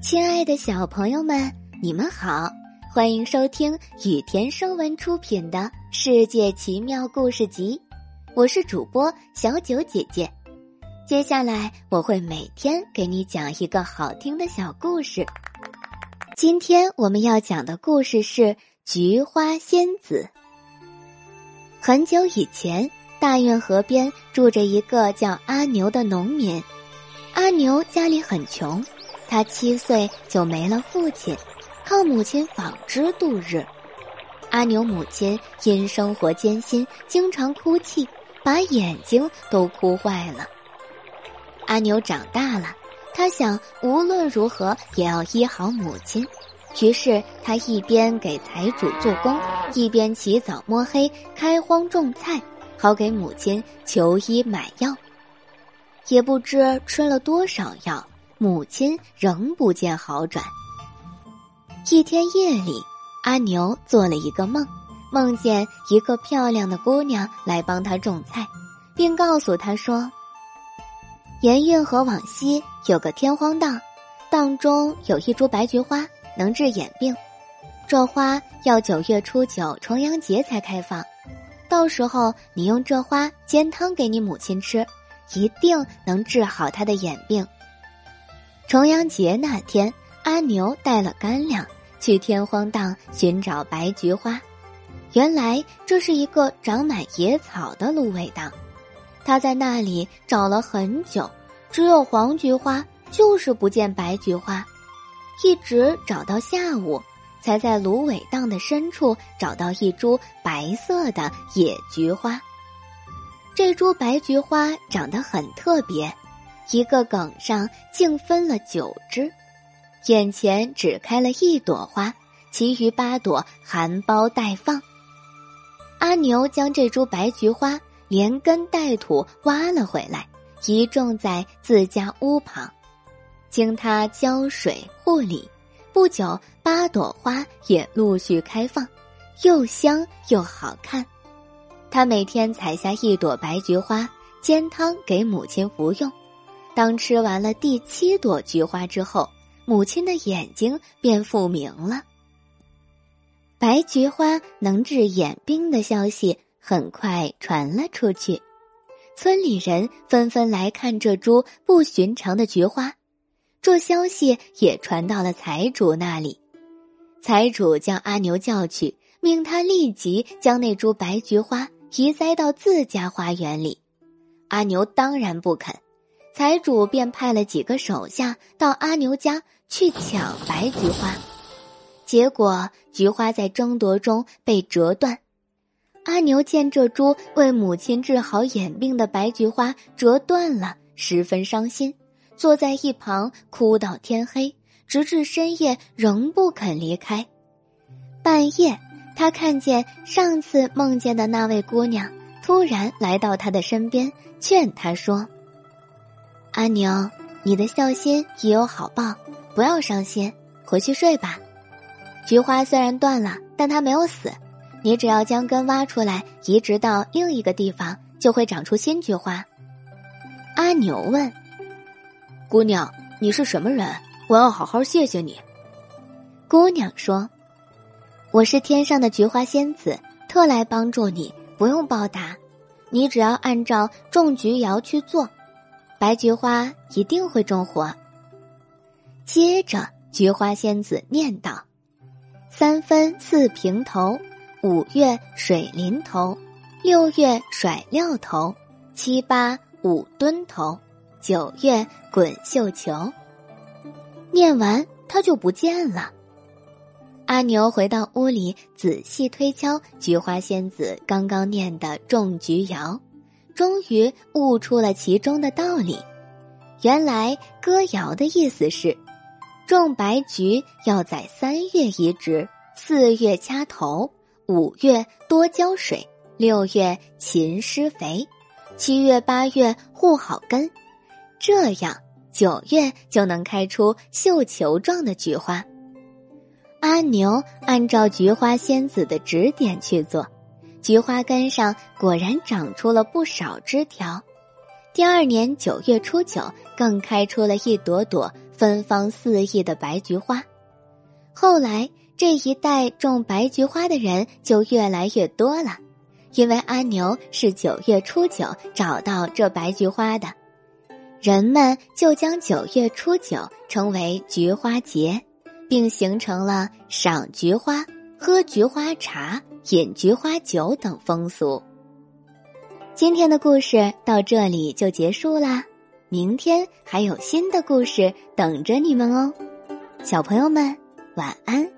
亲爱的小朋友们，你们好，欢迎收听雨田声文出品的《世界奇妙故事集》，我是主播小九姐姐。接下来我会每天给你讲一个好听的小故事。今天我们要讲的故事是《菊花仙子》。很久以前，大运河边住着一个叫阿牛的农民。阿牛家里很穷。他七岁就没了父亲，靠母亲纺织度日。阿牛母亲因生活艰辛，经常哭泣，把眼睛都哭坏了。阿牛长大了，他想无论如何也要医好母亲，于是他一边给财主做工，一边起早摸黑开荒种菜，好给母亲求医买药。也不知吃了多少药。母亲仍不见好转。一天夜里，阿牛做了一个梦，梦见一个漂亮的姑娘来帮他种菜，并告诉他说：“沿运河往西有个天荒荡，荡中有一株白菊花，能治眼病。这花要九月初九重阳节才开放，到时候你用这花煎汤给你母亲吃，一定能治好她的眼病。”重阳节那天，阿牛带了干粮去天荒荡寻找白菊花。原来这是一个长满野草的芦苇荡，他在那里找了很久，只有黄菊花，就是不见白菊花，一直找到下午，才在芦苇荡的深处找到一株白色的野菊花。这株白菊花长得很特别。一个梗上竟分了九枝，眼前只开了一朵花，其余八朵含苞待放。阿牛将这株白菊花连根带土挖了回来，移种在自家屋旁，经他浇水护理，不久八朵花也陆续开放，又香又好看。他每天采下一朵白菊花，煎汤给母亲服用。当吃完了第七朵菊花之后，母亲的眼睛便复明了。白菊花能治眼病的消息很快传了出去，村里人纷纷来看这株不寻常的菊花。这消息也传到了财主那里，财主将阿牛叫去，命他立即将那株白菊花移栽到自家花园里。阿牛当然不肯。财主便派了几个手下到阿牛家去抢白菊花，结果菊花在争夺中被折断。阿牛见这株为母亲治好眼病的白菊花折断了，十分伤心，坐在一旁哭到天黑，直至深夜仍不肯离开。半夜，他看见上次梦见的那位姑娘突然来到他的身边，劝他说。阿牛，你的孝心也有好报，不要伤心，回去睡吧。菊花虽然断了，但它没有死，你只要将根挖出来，移植到另一个地方，就会长出新菊花。阿牛问：“姑娘，你是什么人？我要好好谢谢你。”姑娘说：“我是天上的菊花仙子，特来帮助你，不用报答，你只要按照种菊谣去做。”白菊花一定会种活。接着，菊花仙子念道：“三分四平头，五月水淋头，六月甩料头，七八五蹲头，九月滚绣球。”念完，他就不见了。阿牛回到屋里，仔细推敲菊花仙子刚刚念的种菊谣。终于悟出了其中的道理，原来歌谣的意思是：种白菊要在三月移植，四月掐头，五月多浇水，六月勤施肥，七月八月护好根，这样九月就能开出绣球状的菊花。阿牛按照菊花仙子的指点去做。菊花根上果然长出了不少枝条，第二年九月初九，更开出了一朵朵芬芳四溢的白菊花。后来，这一带种白菊花的人就越来越多了，因为阿牛是九月初九找到这白菊花的，人们就将九月初九称为菊花节，并形成了赏菊花、喝菊花茶、饮菊花酒等风俗。今天的故事到这里就结束啦，明天还有新的故事等着你们哦，小朋友们。晚安。